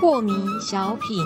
破迷小品，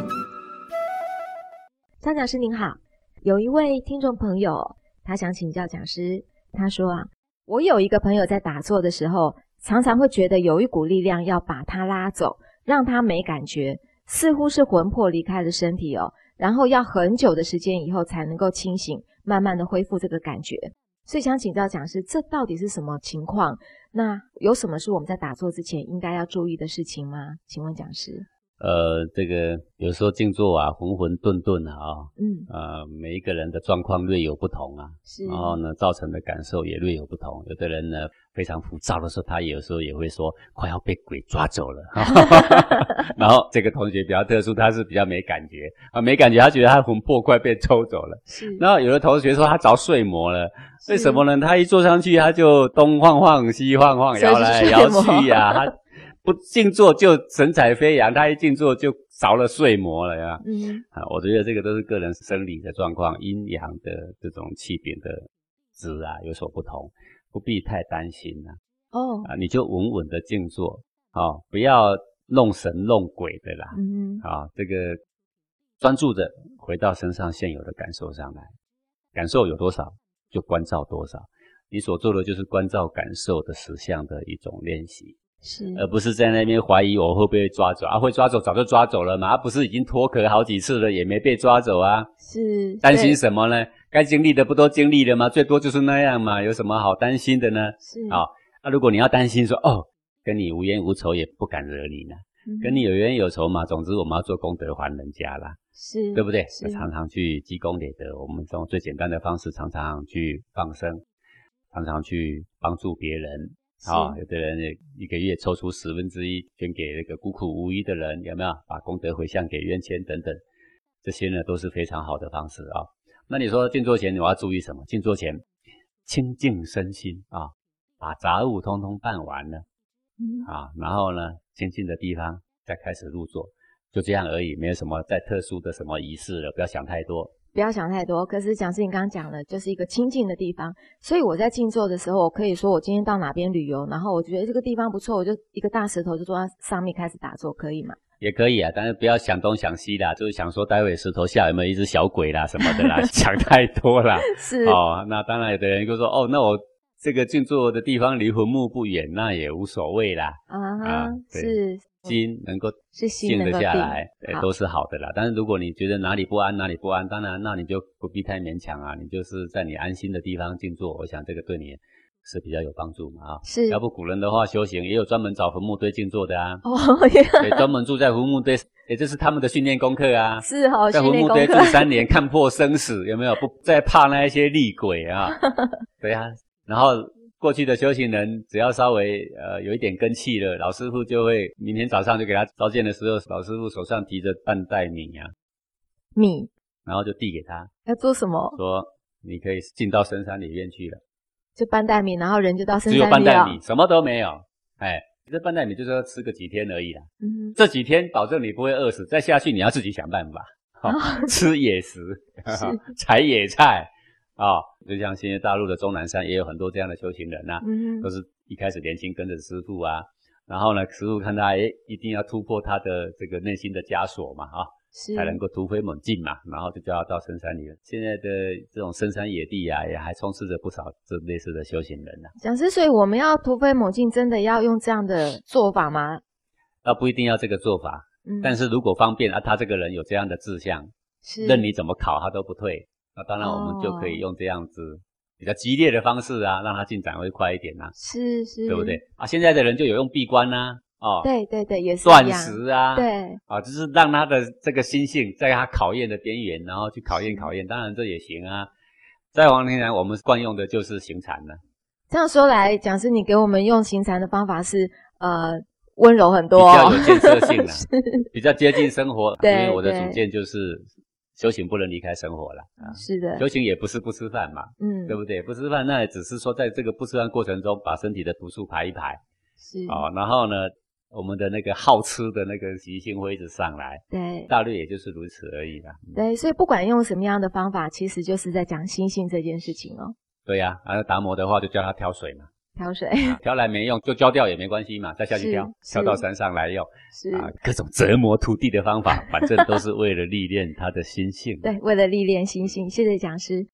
张讲师您好，有一位听众朋友，他想请教讲师，他说啊，我有一个朋友在打坐的时候，常常会觉得有一股力量要把他拉走，让他没感觉，似乎是魂魄离开了身体哦，然后要很久的时间以后才能够清醒，慢慢的恢复这个感觉。所以想请教讲师，这到底是什么情况？那有什么是我们在打坐之前应该要注意的事情吗？请问讲师。呃，这个有时候静坐啊，浑浑沌沌啊，嗯，呃，每一个人的状况略有不同啊，是，然后呢，造成的感受也略有不同。有的人呢非常浮躁的时候，他有时候也会说快要被鬼抓走了。然后这个同学比较特殊，他是比较没感觉啊，没感觉，他觉得他魂魄快被抽走了。是，然后有的同学说他着睡魔了，为什么呢？他一坐上去，他就东晃晃西晃晃，摇来摇去呀，他。不静坐就神采飞扬，他一静坐就着了睡魔了呀。嗯，啊，我觉得这个都是个人生理的状况，阴阳的这种气禀的值啊有所不同，不必太担心呐。哦，啊，你就稳稳的静坐，啊，不要弄神弄鬼的啦。嗯，啊，这个专注着回到身上现有的感受上来，感受有多少就关照多少，你所做的就是关照感受的实相的一种练习。是，而不是在那边怀疑我会不会抓走啊？会抓走早就抓走了嘛，啊不是已经脱壳好几次了，也没被抓走啊？是，担心什么呢？该经历的不都经历了吗？最多就是那样嘛，有什么好担心的呢？是，啊，那如果你要担心说哦，跟你无冤无仇也不敢惹你呢，跟你有冤有仇嘛，总之我们要做功德还人家啦，是对不对？常常去积功累德，我们用最简单的方式，常常去放生，常常去帮助别人。啊，有的人一个月抽出十分之一捐给那个孤苦无依的人，有没有？把功德回向给冤亲等等，这些呢都是非常好的方式啊。那你说静坐前我要注意什么？静坐前清净身心啊，把杂物通通办完了，啊，然后呢，清净的地方再开始入座，就这样而已，没有什么再特殊的什么仪式了，不要想太多。不要想太多。可是讲师，你刚刚讲了，就是一个清净的地方，所以我在静坐的时候，我可以说我今天到哪边旅游，然后我觉得这个地方不错，我就一个大石头就坐在上面开始打坐，可以吗？也可以啊，但是不要想东想西啦，就是想说待会石头下有没有一只小鬼啦什么的啦，想太多啦。是哦，那当然有的人就说哦，那我。这个静坐的地方离坟墓不远，那也无所谓啦。啊，是心能够是静得下来，都是好的啦。但是如果你觉得哪里不安，哪里不安，当然那你就不必太勉强啊。你就是在你安心的地方静坐，我想这个对你是比较有帮助嘛啊。是，要不古人的话修行也有专门找坟墓堆静坐的啊。哦，对，专门住在坟墓堆，也就是他们的训练功课啊。是哦，在坟墓堆住三年，看破生死，有没有？不再怕那一些厉鬼啊？对啊。然后过去的修行人，只要稍微呃有一点根气了，老师傅就会明天早上就给他召见的时候，老师傅手上提着半袋米呀，米，然后就递给他，要做什么？说你可以进到深山里面去了，就半袋米，然后人就到深山里只有半袋米，什么都没有，哎，这半袋米就是要吃个几天而已啦，嗯，这几天保证你不会饿死，再下去你要自己想办法，吃野食，采野菜。啊，就像现在大陆的终南山也有很多这样的修行人呐，嗯都是一开始年轻跟着师傅啊，然后呢，师傅看他，哎，一定要突破他的这个内心的枷锁嘛，啊，才能够突飞猛进嘛，然后就叫他到深山里了。现在的这种深山野地啊，也还充斥着不少这类似的修行人呐。讲师，所以我们要突飞猛进，真的要用这样的做法吗？那不一定要这个做法，嗯，但是如果方便啊，他这个人有这样的志向，是任你怎么考，他都不退。那当然，我们就可以用这样子比较激烈的方式啊，让它进展会快一点呐。是是，对不对啊？现在的人就有用闭关呐，哦，对对对，也是断食啊，对，啊，就是让他的这个心性在他考验的边缘，然后去考验考验。当然这也行啊。在王天然，我们惯用的就是行禅了。这样说来讲，是你给我们用行禅的方法是呃温柔很多，比较有建设性 的，比较接近生活。因为我的主见就是。修行不能离开生活了啊！是的，修行也不是不吃饭嘛，嗯，对不对？不吃饭，那也只是说在这个不吃饭过程中，把身体的毒素排一排，是哦。然后呢，我们的那个好吃的那个习性会一直上来。对，大略也就是如此而已啦。对，所以不管用什么样的方法，其实就是在讲心性这件事情哦。对呀，啊，达摩的话就叫他挑水嘛。挑水，挑来没用就浇掉也没关系嘛，再下去挑，挑到山上来用，是啊，各种折磨土地的方法，反正都是为了历练他的心性。对，为了历练心性。谢谢讲师。